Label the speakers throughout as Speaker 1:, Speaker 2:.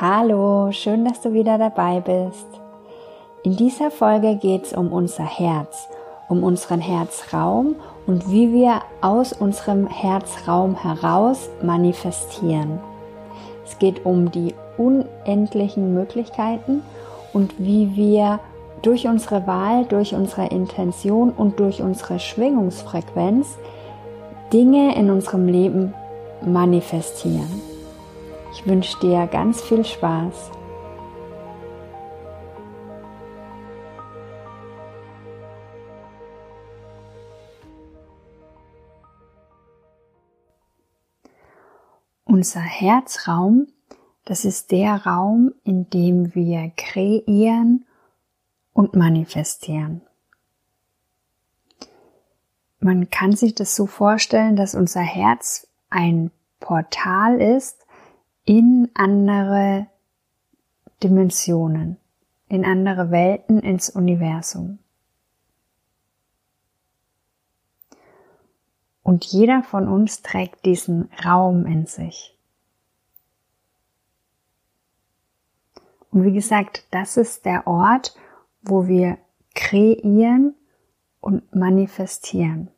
Speaker 1: Hallo, schön, dass du wieder dabei bist. In dieser Folge geht es um unser Herz, um unseren Herzraum und wie wir aus unserem Herzraum heraus manifestieren. Es geht um die unendlichen Möglichkeiten und wie wir durch unsere Wahl, durch unsere Intention und durch unsere Schwingungsfrequenz Dinge in unserem Leben manifestieren. Ich wünsche dir ganz viel Spaß. Unser Herzraum, das ist der Raum, in dem wir kreieren und manifestieren. Man kann sich das so vorstellen, dass unser Herz ein Portal ist, in andere Dimensionen, in andere Welten, ins Universum. Und jeder von uns trägt diesen Raum in sich. Und wie gesagt, das ist der Ort, wo wir kreieren und manifestieren.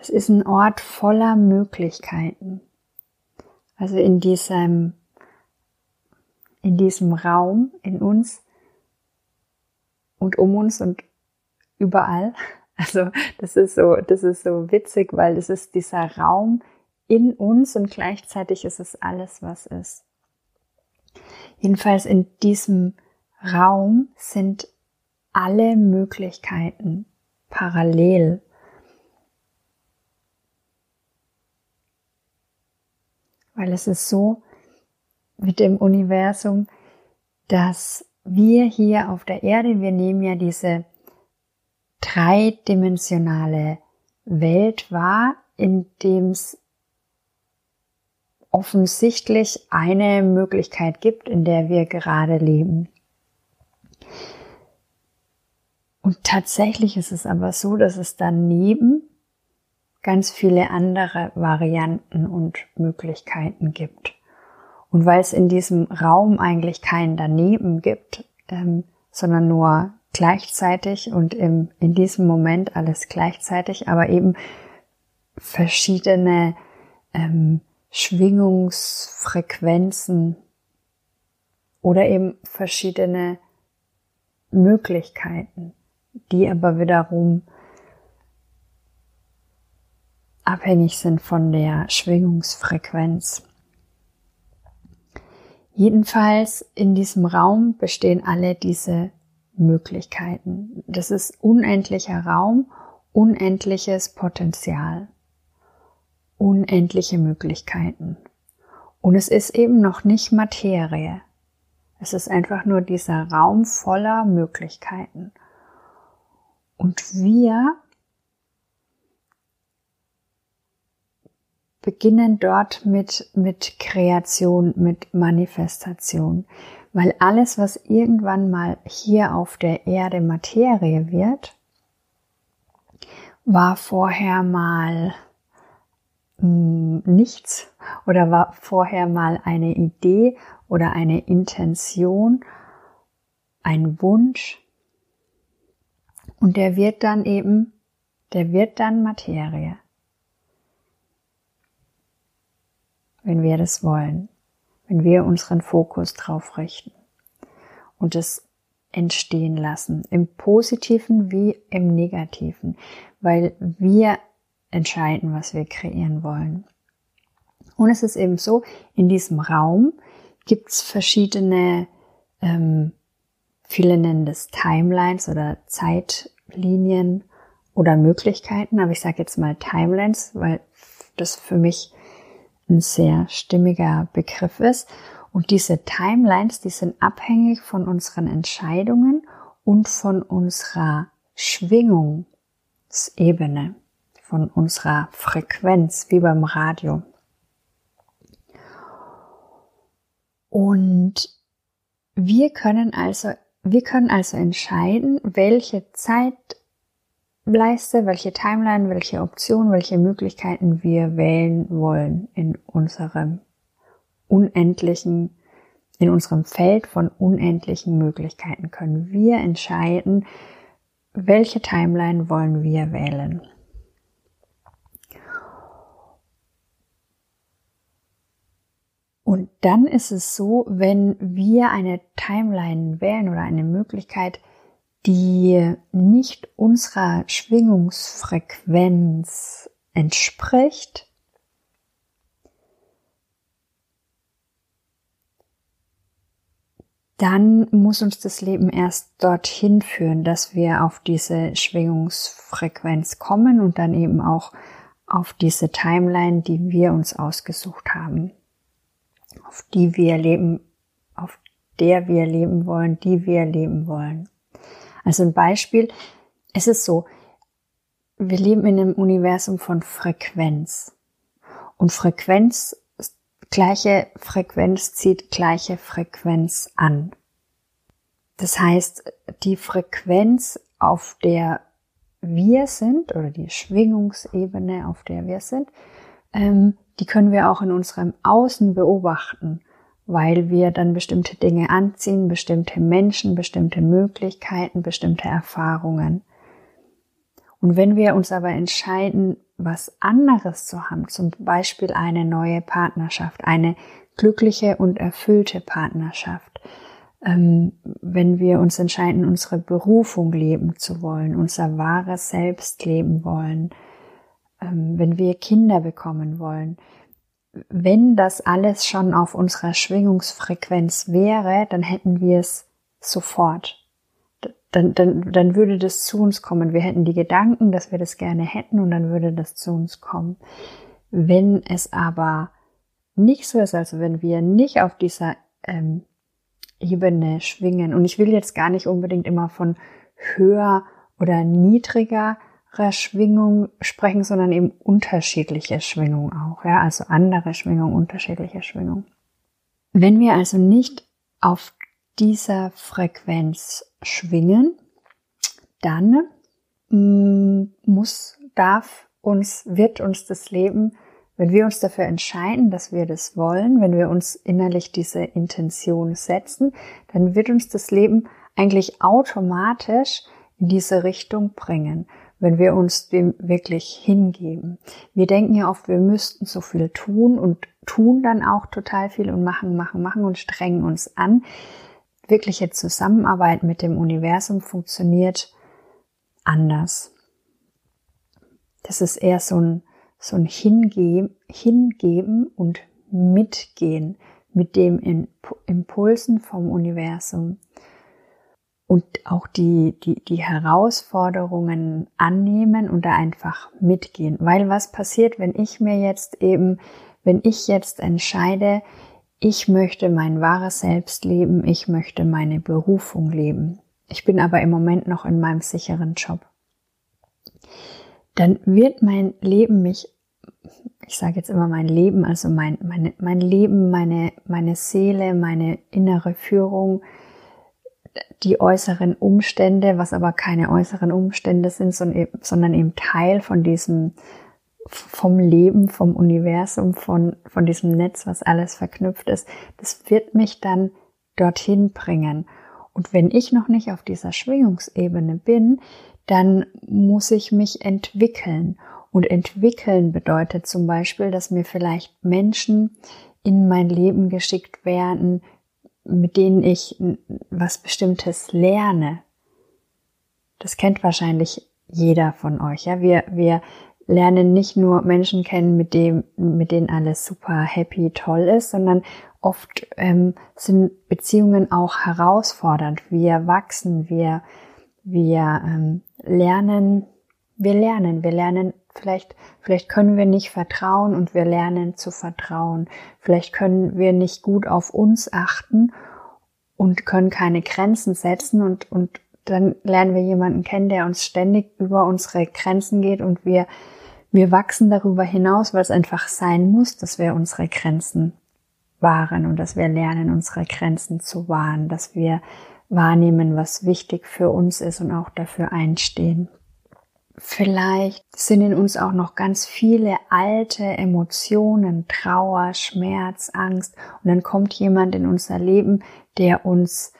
Speaker 1: Das ist ein Ort voller Möglichkeiten. Also in diesem, in diesem Raum, in uns und um uns und überall. Also das ist so, das ist so witzig, weil es ist dieser Raum in uns und gleichzeitig ist es alles, was ist. Jedenfalls in diesem Raum sind alle Möglichkeiten parallel weil es ist so mit dem Universum, dass wir hier auf der Erde, wir nehmen ja diese dreidimensionale Welt wahr, in dem es offensichtlich eine Möglichkeit gibt, in der wir gerade leben. Und tatsächlich ist es aber so, dass es daneben ganz viele andere Varianten und Möglichkeiten gibt. Und weil es in diesem Raum eigentlich keinen daneben gibt, ähm, sondern nur gleichzeitig und im, in diesem Moment alles gleichzeitig, aber eben verschiedene ähm, Schwingungsfrequenzen oder eben verschiedene Möglichkeiten, die aber wiederum abhängig sind von der Schwingungsfrequenz. Jedenfalls in diesem Raum bestehen alle diese Möglichkeiten. Das ist unendlicher Raum, unendliches Potenzial, unendliche Möglichkeiten. Und es ist eben noch nicht Materie. Es ist einfach nur dieser Raum voller Möglichkeiten. Und wir beginnen dort mit, mit Kreation, mit Manifestation. Weil alles, was irgendwann mal hier auf der Erde Materie wird, war vorher mal mh, hm, nichts oder war vorher mal eine Idee oder eine Intention, ein Wunsch. Und der wird dann eben, der wird dann Materie. Wenn wir das wollen, wenn wir unseren Fokus drauf richten und es entstehen lassen, im positiven wie im negativen, weil wir entscheiden, was wir kreieren wollen. Und es ist eben so, in diesem Raum gibt es verschiedene, ähm, viele nennen das Timelines oder Zeitlinien oder Möglichkeiten, aber ich sage jetzt mal Timelines, weil das für mich ein sehr stimmiger Begriff ist. Und diese Timelines, die sind abhängig von unseren Entscheidungen und von unserer Schwingungsebene, von unserer Frequenz, wie beim Radio. Und wir können also, wir können also entscheiden, welche Zeit Leiste, welche Timeline, welche Option, welche Möglichkeiten wir wählen wollen in unserem unendlichen, in unserem Feld von unendlichen Möglichkeiten können wir entscheiden, welche Timeline wollen wir wählen. Und dann ist es so, wenn wir eine Timeline wählen oder eine Möglichkeit, die nicht unserer Schwingungsfrequenz entspricht, dann muss uns das Leben erst dorthin führen, dass wir auf diese Schwingungsfrequenz kommen und dann eben auch auf diese Timeline, die wir uns ausgesucht haben auf die wir leben, auf der wir leben wollen, die wir leben wollen. Also ein Beispiel, es ist so, wir leben in einem Universum von Frequenz. Und Frequenz, gleiche Frequenz zieht gleiche Frequenz an. Das heißt, die Frequenz, auf der wir sind, oder die Schwingungsebene, auf der wir sind, ähm, die können wir auch in unserem Außen beobachten, weil wir dann bestimmte Dinge anziehen, bestimmte Menschen, bestimmte Möglichkeiten, bestimmte Erfahrungen. Und wenn wir uns aber entscheiden, was anderes zu haben, zum Beispiel eine neue Partnerschaft, eine glückliche und erfüllte Partnerschaft, ähm, wenn wir uns entscheiden, unsere Berufung leben zu wollen, unser wahres Selbst leben wollen, ähm, wenn wir Kinder bekommen wollen, wenn das alles schon auf unserer Schwingungsfrequenz wäre, dann hätten wir es sofort. Dann, dann, dann würde das zu uns kommen. Wir hätten die Gedanken, dass wir das gerne hätten und dann würde das zu uns kommen. Wenn es aber nicht so ist, also wenn wir nicht auf dieser ähm, Ebene schwingen, und ich will jetzt gar nicht unbedingt immer von höher oder niedriger Schwingung sprechen, sondern eben unterschiedliche Schwingungen auch, ja, also andere Schwingungen, unterschiedliche Schwingungen. Wenn wir also nicht auf dieser Frequenz schwingen, dann mm, muss, darf uns, wird uns das Leben, wenn wir uns dafür entscheiden, dass wir das wollen, wenn wir uns innerlich diese Intention setzen, dann wird uns das Leben eigentlich automatisch in diese Richtung bringen wenn wir uns dem wirklich hingeben. Wir denken ja oft, wir müssten so viel tun und tun dann auch total viel und machen, machen, machen und strengen uns an. Wirkliche Zusammenarbeit mit dem Universum funktioniert anders. Das ist eher so ein, so ein Hingeben, Hingeben und Mitgehen mit dem Impulsen vom Universum und auch die, die, die Herausforderungen annehmen und da einfach mitgehen. Weil was passiert, wenn ich mir jetzt eben, wenn ich jetzt entscheide, ich möchte mein wahres Selbst leben, ich möchte meine Berufung leben. Ich bin aber im Moment noch in meinem sicheren Job. Dann wird mein Leben mich, ich sage jetzt immer mein Leben, also mein, meine, mein Leben, meine, meine Seele, meine innere Führung, die äußeren Umstände, was aber keine äußeren Umstände sind, sondern eben Teil von diesem, vom Leben, vom Universum, von, von diesem Netz, was alles verknüpft ist, das wird mich dann dorthin bringen. Und wenn ich noch nicht auf dieser Schwingungsebene bin, dann muss ich mich entwickeln. Und entwickeln bedeutet zum Beispiel, dass mir vielleicht Menschen in mein Leben geschickt werden, mit denen ich was Bestimmtes lerne. Das kennt wahrscheinlich jeder von euch. Ja, wir, wir lernen nicht nur Menschen kennen, mit dem, mit denen alles super happy, toll ist, sondern oft ähm, sind Beziehungen auch herausfordernd. Wir wachsen, wir, wir ähm, lernen, wir lernen, wir lernen Vielleicht, vielleicht können wir nicht vertrauen und wir lernen zu vertrauen. Vielleicht können wir nicht gut auf uns achten und können keine Grenzen setzen und, und dann lernen wir jemanden kennen, der uns ständig über unsere Grenzen geht und wir, wir wachsen darüber hinaus, weil es einfach sein muss, dass wir unsere Grenzen wahren und dass wir lernen, unsere Grenzen zu wahren, dass wir wahrnehmen, was wichtig für uns ist und auch dafür einstehen. Vielleicht sind in uns auch noch ganz viele alte Emotionen, Trauer, Schmerz, Angst. Und dann kommt jemand in unser Leben, der uns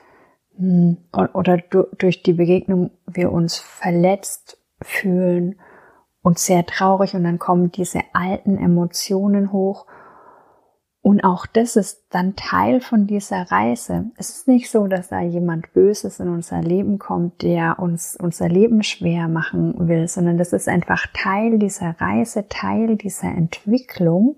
Speaker 1: hm, oder durch die Begegnung wir uns verletzt fühlen und sehr traurig und dann kommen diese alten Emotionen hoch und auch das ist dann Teil von dieser Reise. Es ist nicht so, dass da jemand Böses in unser Leben kommt, der uns unser Leben schwer machen will, sondern das ist einfach Teil dieser Reise, Teil dieser Entwicklung,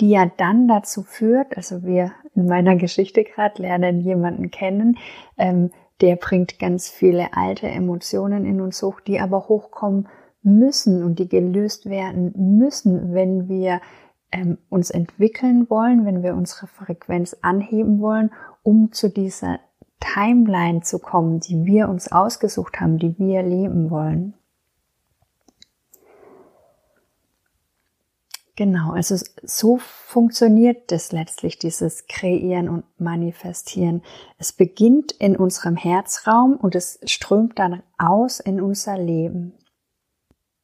Speaker 1: die ja dann dazu führt, also wir in meiner Geschichte gerade lernen jemanden kennen, ähm, der bringt ganz viele alte Emotionen in uns hoch, die aber hochkommen müssen und die gelöst werden müssen, wenn wir ähm, uns entwickeln wollen, wenn wir unsere Frequenz anheben wollen, um zu dieser Timeline zu kommen, die wir uns ausgesucht haben, die wir leben wollen. Genau, also so funktioniert das letztlich, dieses Kreieren und Manifestieren. Es beginnt in unserem Herzraum und es strömt dann aus in unser Leben.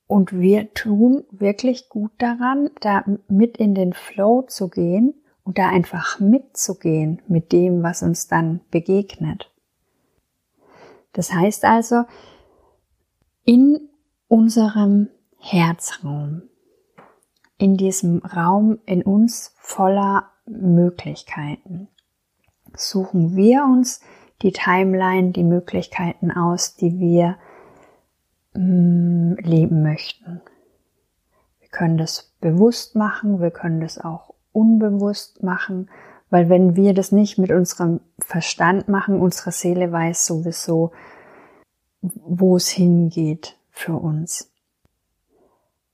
Speaker 1: Und wir tun wirklich gut daran, da mit in den Flow zu gehen und da einfach mitzugehen mit dem, was uns dann begegnet. Das heißt also, in unserem Herzraum, in diesem Raum in uns voller Möglichkeiten, suchen wir uns die Timeline, die Möglichkeiten aus, die wir leben möchten. Wir können das bewusst machen, wir können das auch unbewusst machen, weil wenn wir das nicht mit unserem Verstand machen, unsere Seele weiß sowieso, wo es hingeht für uns.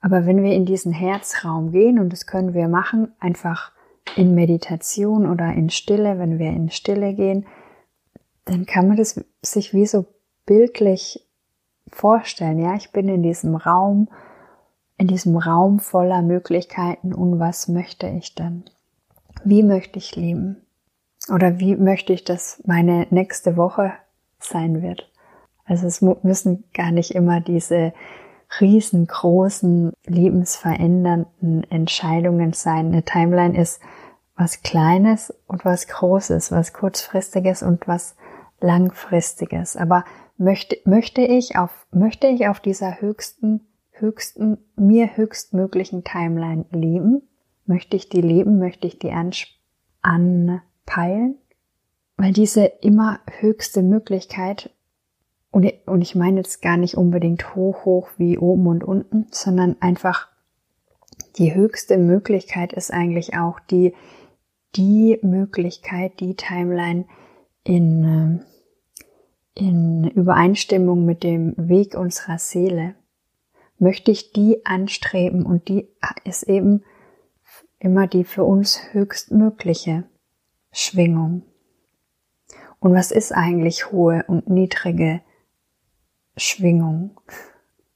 Speaker 1: Aber wenn wir in diesen Herzraum gehen, und das können wir machen, einfach in Meditation oder in Stille, wenn wir in Stille gehen, dann kann man das sich wie so bildlich vorstellen, ja, ich bin in diesem Raum, in diesem Raum voller Möglichkeiten und was möchte ich denn? Wie möchte ich leben? Oder wie möchte ich, dass meine nächste Woche sein wird? Also es müssen gar nicht immer diese riesengroßen, lebensverändernden Entscheidungen sein. Eine Timeline ist was Kleines und was Großes, was Kurzfristiges und was Langfristiges. Aber möchte, möchte ich auf, möchte ich auf dieser höchsten, höchsten, mir höchstmöglichen Timeline leben? Möchte ich die leben? Möchte ich die anpeilen? Weil diese immer höchste Möglichkeit, und, und ich meine jetzt gar nicht unbedingt hoch, hoch wie oben und unten, sondern einfach die höchste Möglichkeit ist eigentlich auch die, die Möglichkeit, die Timeline in, ähm, in Übereinstimmung mit dem Weg unserer Seele, möchte ich die anstreben und die ist eben immer die für uns höchstmögliche Schwingung. Und was ist eigentlich hohe und niedrige Schwingung?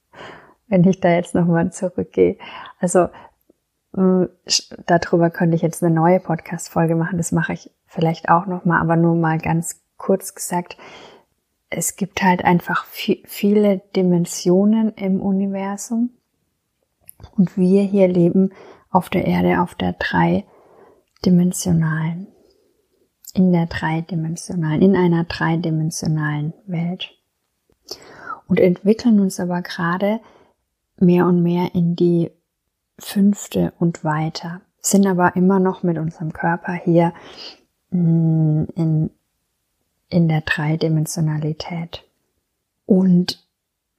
Speaker 1: Wenn ich da jetzt nochmal zurückgehe. Also äh, darüber könnte ich jetzt eine neue Podcast-Folge machen. Das mache ich vielleicht auch nochmal, aber nur mal ganz kurz gesagt es gibt halt einfach viele Dimensionen im Universum. Und wir hier leben auf der Erde auf der dreidimensionalen, in der dreidimensionalen, in einer dreidimensionalen Welt. Und entwickeln uns aber gerade mehr und mehr in die fünfte und weiter, sind aber immer noch mit unserem Körper hier mm, in in der Dreidimensionalität. Und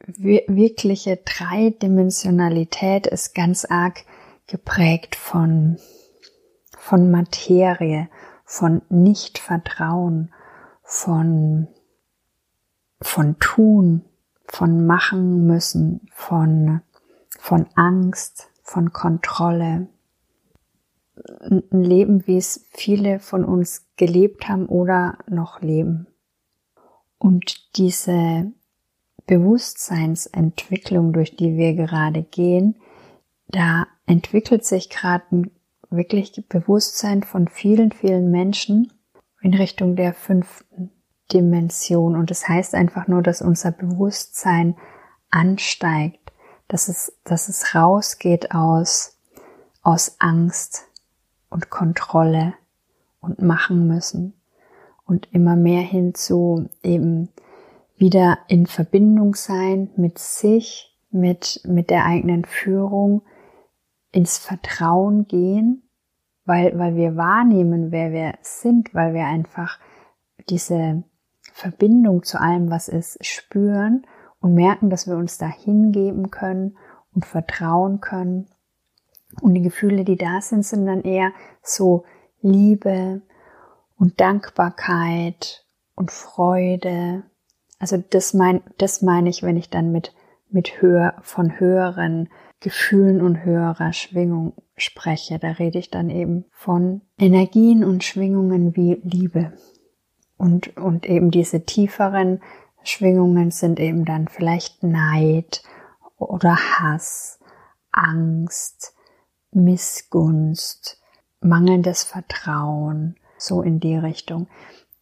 Speaker 1: wirkliche Dreidimensionalität ist ganz arg geprägt von, von Materie, von Nichtvertrauen, von, von Tun, von Machen müssen, von, von Angst, von Kontrolle, ein Leben, wie es viele von uns gelebt haben oder noch leben. Und diese Bewusstseinsentwicklung, durch die wir gerade gehen, da entwickelt sich gerade ein wirklich Bewusstsein von vielen, vielen Menschen in Richtung der fünften Dimension. Und das heißt einfach nur, dass unser Bewusstsein ansteigt, dass es, dass es rausgeht aus, aus Angst und Kontrolle und machen müssen und immer mehr hinzu eben wieder in Verbindung sein mit sich, mit, mit der eigenen Führung, ins Vertrauen gehen, weil, weil wir wahrnehmen, wer wir sind, weil wir einfach diese Verbindung zu allem, was ist, spüren und merken, dass wir uns da hingeben können und vertrauen können. Und die Gefühle, die da sind, sind dann eher so Liebe und Dankbarkeit und Freude. Also das mein, das meine ich, wenn ich dann mit, mit höher, von höheren Gefühlen und höherer Schwingung spreche. Da rede ich dann eben von Energien und Schwingungen wie Liebe. Und, und eben diese tieferen Schwingungen sind eben dann vielleicht Neid oder Hass, Angst, Missgunst, mangelndes Vertrauen, so in die Richtung.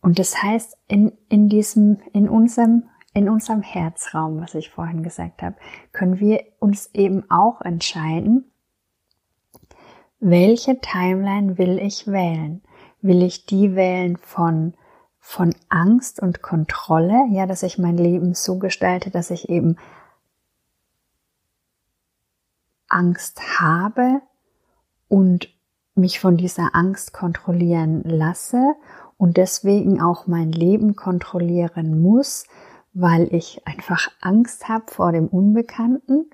Speaker 1: Und das heißt, in, in diesem, in unserem, in unserem Herzraum, was ich vorhin gesagt habe, können wir uns eben auch entscheiden, welche Timeline will ich wählen? Will ich die wählen von von Angst und Kontrolle, ja, dass ich mein Leben so gestalte, dass ich eben Angst habe und mich von dieser Angst kontrollieren lasse und deswegen auch mein Leben kontrollieren muss, weil ich einfach Angst habe vor dem Unbekannten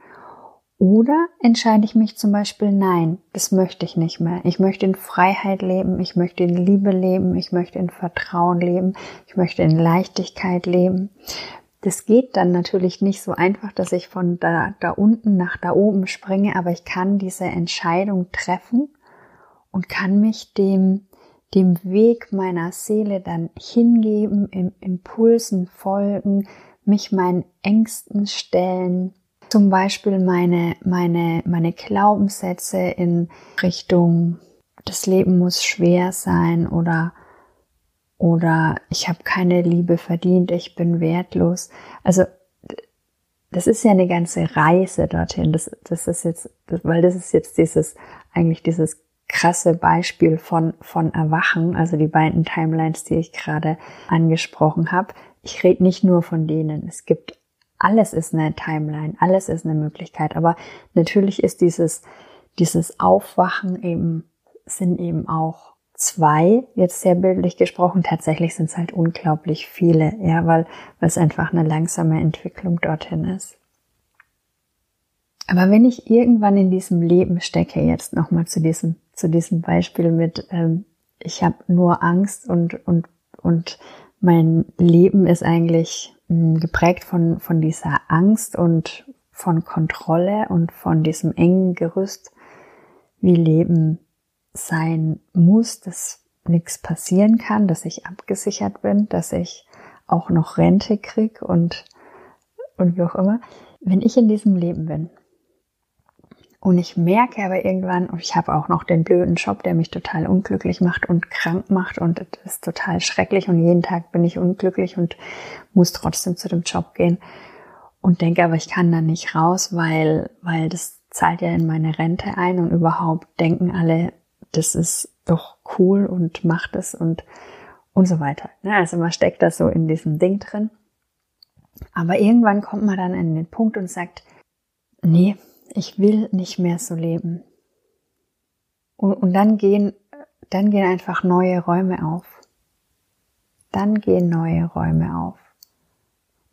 Speaker 1: oder entscheide ich mich zum Beispiel, nein, das möchte ich nicht mehr. Ich möchte in Freiheit leben, ich möchte in Liebe leben, ich möchte in Vertrauen leben, ich möchte in Leichtigkeit leben. Das geht dann natürlich nicht so einfach, dass ich von da, da unten nach da oben springe, aber ich kann diese Entscheidung treffen und kann mich dem, dem Weg meiner Seele dann hingeben, im Impulsen folgen, mich meinen Ängsten stellen, zum Beispiel meine, meine, meine Glaubenssätze in Richtung, das Leben muss schwer sein oder, oder ich habe keine Liebe verdient, ich bin wertlos. Also das ist ja eine ganze Reise dorthin. Das, das ist jetzt, weil das ist jetzt dieses, eigentlich dieses krasse Beispiel von, von Erwachen, also die beiden Timelines, die ich gerade angesprochen habe. Ich rede nicht nur von denen. Es gibt alles ist eine Timeline, alles ist eine Möglichkeit. Aber natürlich ist dieses, dieses Aufwachen eben, sind eben auch zwei, jetzt sehr bildlich gesprochen. Tatsächlich sind es halt unglaublich viele, ja, weil, weil es einfach eine langsame Entwicklung dorthin ist. Aber wenn ich irgendwann in diesem Leben stecke, jetzt nochmal zu diesem, zu diesem Beispiel mit, ähm, ich habe nur Angst und, und, und mein Leben ist eigentlich geprägt von, von dieser Angst und von Kontrolle und von diesem engen Gerüst, wie Leben sein muss, dass nichts passieren kann, dass ich abgesichert bin, dass ich auch noch Rente krieg und, und wie auch immer. Wenn ich in diesem Leben bin und ich merke aber irgendwann, ich habe auch noch den blöden Job, der mich total unglücklich macht und krank macht und das ist total schrecklich und jeden Tag bin ich unglücklich und muss trotzdem zu dem Job gehen und denke aber, ich kann da nicht raus, weil, weil das zahlt ja in meine Rente ein und überhaupt denken alle, das ist doch cool und macht es und, und so weiter. Also man steckt da so in diesem Ding drin. Aber irgendwann kommt man dann an den Punkt und sagt, nee, ich will nicht mehr so leben. Und, und dann gehen, dann gehen einfach neue Räume auf. Dann gehen neue Räume auf.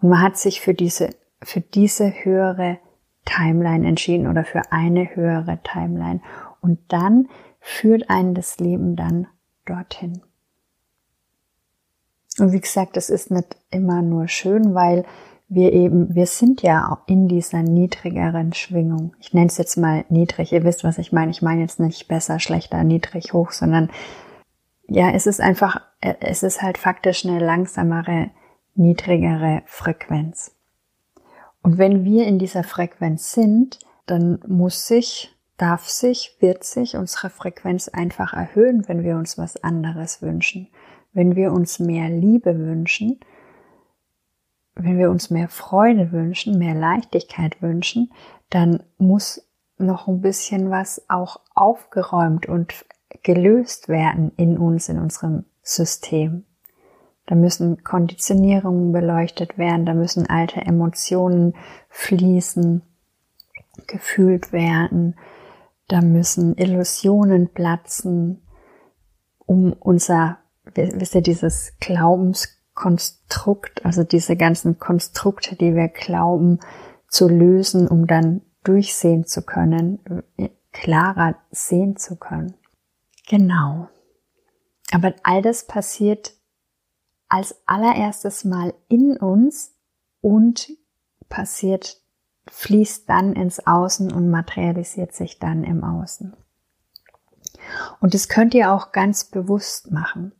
Speaker 1: Und man hat sich für diese, für diese höhere Timeline entschieden oder für eine höhere Timeline. Und dann führt einen das Leben dann dorthin. Und wie gesagt, das ist nicht immer nur schön, weil wir eben, wir sind ja in dieser niedrigeren Schwingung. Ich nenne es jetzt mal niedrig. Ihr wisst, was ich meine. Ich meine jetzt nicht besser, schlechter, niedrig, hoch, sondern ja, es ist einfach, es ist halt faktisch eine langsamere, niedrigere Frequenz. Und wenn wir in dieser Frequenz sind, dann muss sich, darf sich, wird sich unsere Frequenz einfach erhöhen, wenn wir uns was anderes wünschen. Wenn wir uns mehr Liebe wünschen, wenn wir uns mehr Freude wünschen, mehr Leichtigkeit wünschen, dann muss noch ein bisschen was auch aufgeräumt und gelöst werden in uns, in unserem System. Da müssen Konditionierungen beleuchtet werden, da müssen alte Emotionen fließen, gefühlt werden, da müssen Illusionen platzen, um unser, wisst ihr, dieses Glaubenskonstrukt, also diese ganzen Konstrukte, die wir glauben, zu lösen, um dann durchsehen zu können, klarer sehen zu können. Genau. Aber all das passiert als allererstes Mal in uns und passiert, fließt dann ins Außen und materialisiert sich dann im Außen. Und das könnt ihr auch ganz bewusst machen.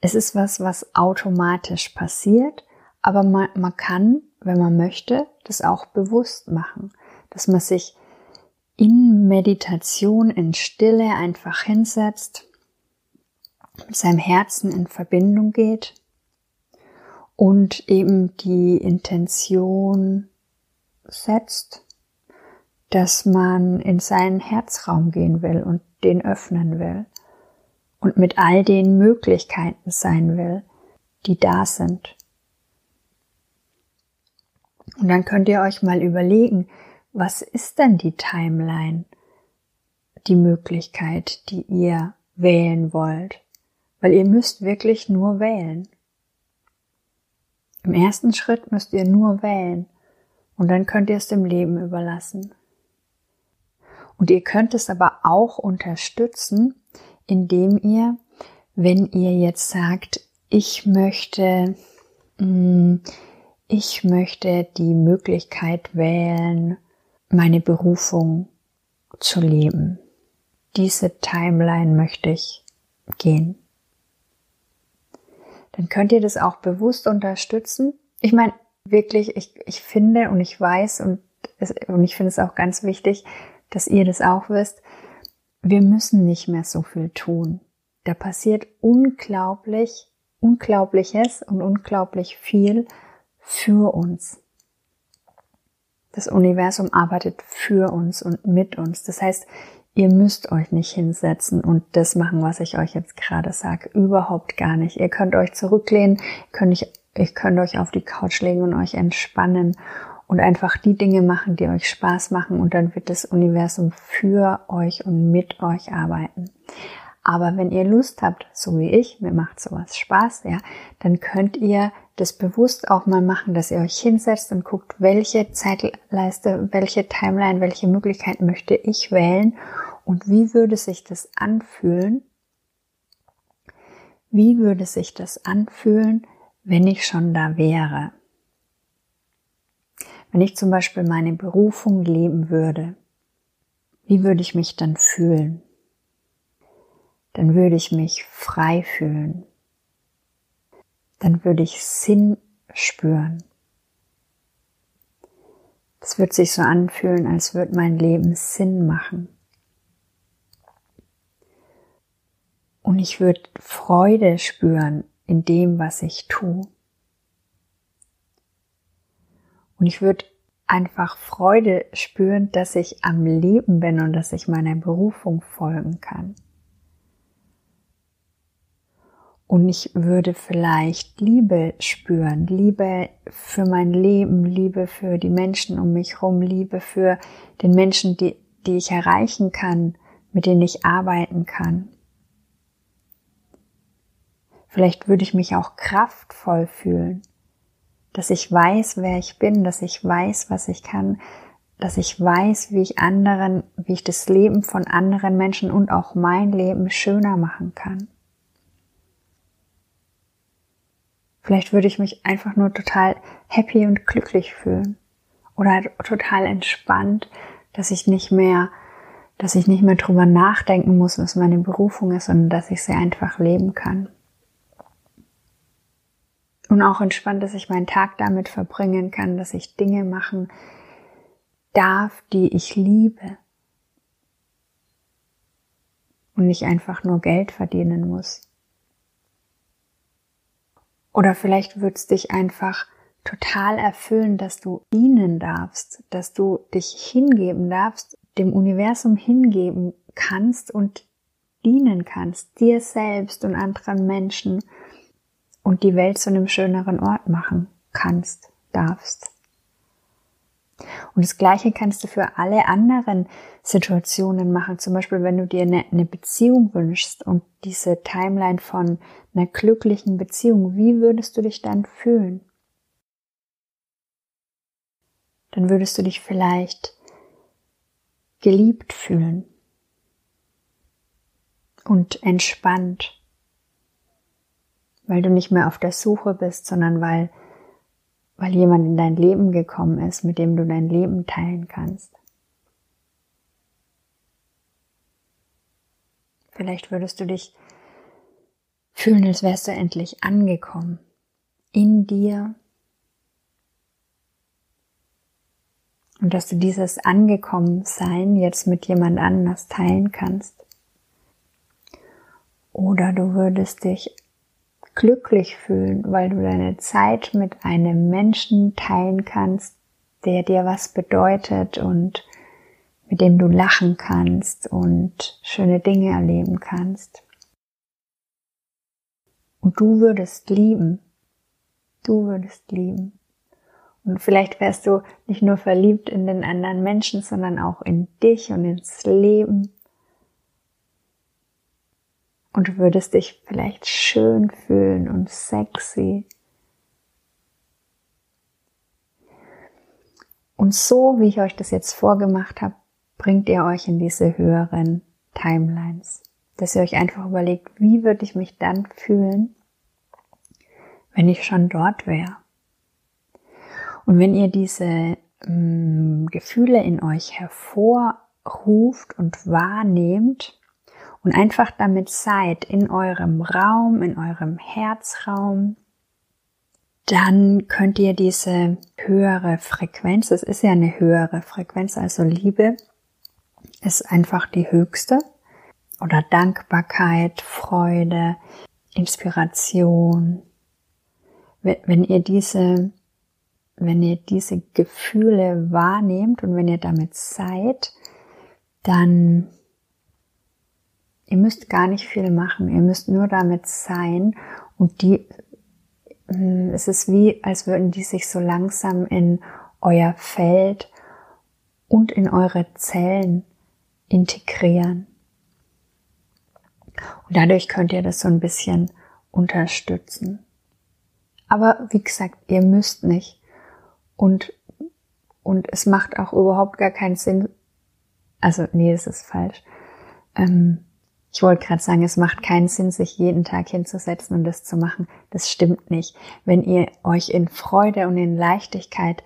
Speaker 1: Es ist was, was automatisch passiert, aber man, man kann, wenn man möchte, das auch bewusst machen, dass man sich in Meditation, in Stille einfach hinsetzt mit seinem Herzen in Verbindung geht und eben die Intention setzt, dass man in seinen Herzraum gehen will und den öffnen will und mit all den Möglichkeiten sein will, die da sind. Und dann könnt ihr euch mal überlegen, was ist denn die Timeline, die Möglichkeit, die ihr wählen wollt? weil ihr müsst wirklich nur wählen. Im ersten Schritt müsst ihr nur wählen und dann könnt ihr es dem Leben überlassen. Und ihr könnt es aber auch unterstützen, indem ihr, wenn ihr jetzt sagt, ich möchte, mm, ich möchte die Möglichkeit wählen, meine Berufung zu leben. Diese Timeline möchte ich gehen dann könnt ihr das auch bewusst unterstützen. Ich meine, wirklich, ich, ich finde und ich weiß und, es, und ich finde es auch ganz wichtig, dass ihr das auch wisst, wir müssen nicht mehr so viel tun. Da passiert unglaublich, unglaubliches und unglaublich viel für uns. Das Universum arbeitet für uns und mit uns. Das heißt, Ihr müsst euch nicht hinsetzen und das machen, was ich euch jetzt gerade sage. Überhaupt gar nicht. Ihr könnt euch zurücklehnen, könnt ich, ich könnt euch auf die Couch legen und euch entspannen und einfach die Dinge machen, die euch Spaß machen und dann wird das Universum für euch und mit euch arbeiten. Aber wenn ihr Lust habt, so wie ich, mir macht sowas Spaß, ja, dann könnt ihr das bewusst auch mal machen, dass ihr euch hinsetzt und guckt, welche Zeitleiste, welche Timeline, welche Möglichkeit möchte ich wählen und wie würde sich das anfühlen? Wie würde sich das anfühlen, wenn ich schon da wäre? Wenn ich zum Beispiel meine Berufung leben würde, wie würde ich mich dann fühlen? Dann würde ich mich frei fühlen dann würde ich Sinn spüren. Es wird sich so anfühlen, als würde mein Leben Sinn machen. Und ich würde Freude spüren in dem, was ich tue. Und ich würde einfach Freude spüren, dass ich am Leben bin und dass ich meiner Berufung folgen kann. Und ich würde vielleicht Liebe spüren, Liebe für mein Leben, Liebe für die Menschen um mich herum, Liebe für den Menschen, die, die ich erreichen kann, mit denen ich arbeiten kann. Vielleicht würde ich mich auch kraftvoll fühlen, dass ich weiß, wer ich bin, dass ich weiß, was ich kann, dass ich weiß, wie ich anderen, wie ich das Leben von anderen Menschen und auch mein Leben schöner machen kann. Vielleicht würde ich mich einfach nur total happy und glücklich fühlen. Oder total entspannt, dass ich nicht mehr, dass ich nicht mehr drüber nachdenken muss, was meine Berufung ist, sondern dass ich sie einfach leben kann. Und auch entspannt, dass ich meinen Tag damit verbringen kann, dass ich Dinge machen darf, die ich liebe. Und nicht einfach nur Geld verdienen muss. Oder vielleicht wird es dich einfach total erfüllen, dass du dienen darfst, dass du dich hingeben darfst, dem Universum hingeben kannst und dienen kannst, dir selbst und anderen Menschen und die Welt zu einem schöneren Ort machen kannst, darfst. Und das Gleiche kannst du für alle anderen Situationen machen. Zum Beispiel, wenn du dir eine, eine, Beziehung wünschst und diese Timeline von einer glücklichen Beziehung, wie würdest du dich dann fühlen? Dann würdest du dich vielleicht geliebt fühlen und entspannt, weil du nicht mehr auf der Suche bist, sondern weil weil jemand in dein Leben gekommen ist, mit dem du dein Leben teilen kannst. Vielleicht würdest du dich fühlen, als wärst du endlich angekommen in dir und dass du dieses Angekommensein jetzt mit jemand anders teilen kannst. Oder du würdest dich glücklich fühlen, weil du deine Zeit mit einem Menschen teilen kannst, der dir was bedeutet und mit dem du lachen kannst und schöne Dinge erleben kannst. Und du würdest lieben. Du würdest lieben. Und vielleicht wärst du nicht nur verliebt in den anderen Menschen, sondern auch in dich und ins Leben und du würdest dich vielleicht schön fühlen und sexy. Und so, wie ich euch das jetzt vorgemacht habe, bringt ihr euch in diese höheren Timelines. Dass ihr euch einfach überlegt, wie würde ich mich dann fühlen, wenn ich schon dort wäre. Und wenn ihr diese mh, mm, Gefühle in euch hervorruft und wahrnehmt, und einfach damit seid in eurem Raum, in eurem Herzraum, dann könnt ihr diese höhere Frequenz, es ist ja eine höhere Frequenz, also Liebe ist einfach die höchste oder Dankbarkeit, Freude, Inspiration. Wenn ihr diese, wenn ihr diese Gefühle wahrnehmt und wenn ihr damit seid, dann Ihr müsst gar nicht viel machen, ihr müsst nur damit sein und die, hm, es ist wie, als würden die sich so langsam in euer Feld und in eure Zellen integrieren. Und dadurch könnt ihr das so ein bisschen unterstützen. Aber wie gesagt, ihr müsst nicht. Und, und es macht auch überhaupt gar keinen Sinn. Also, nee, das ist falsch. Ähm, ich wollte gerade sagen, es macht keinen Sinn, sich jeden Tag hinzusetzen und das zu machen. Das stimmt nicht. Wenn ihr euch in Freude und in Leichtigkeit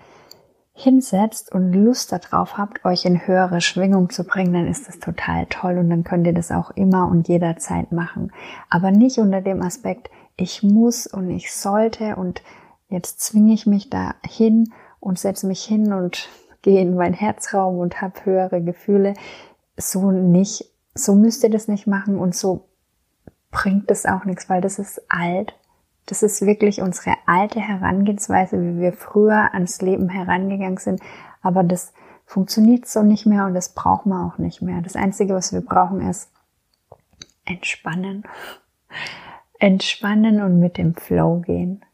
Speaker 1: hinsetzt und Lust darauf habt, euch in höhere Schwingung zu bringen, dann ist das total toll und dann könnt ihr das auch immer und jederzeit machen. Aber nicht unter dem Aspekt, ich muss und ich sollte und jetzt zwinge ich mich da hin und setze mich hin und gehe in meinen Herzraum und habe höhere Gefühle. So nicht so müsst ihr das nicht machen und so bringt es auch nichts, weil das ist alt. Das ist wirklich unsere alte Herangehensweise, wie wir früher ans Leben herangegangen sind. Aber das funktioniert so nicht mehr und das brauchen wir auch nicht mehr. Das Einzige, was wir brauchen, ist entspannen. Entspannen und mit dem Flow gehen.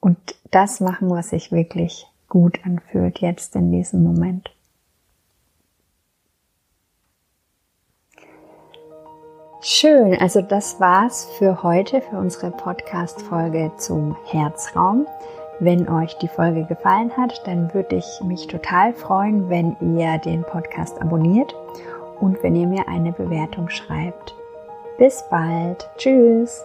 Speaker 1: Und das machen, was sich wirklich gut anfühlt jetzt in diesem Moment. Schön, also das war's für heute, für unsere Podcast-Folge zum Herzraum. Wenn euch die Folge gefallen hat, dann würde ich mich total freuen, wenn ihr den Podcast abonniert und wenn ihr mir eine Bewertung schreibt. Bis bald. Tschüss.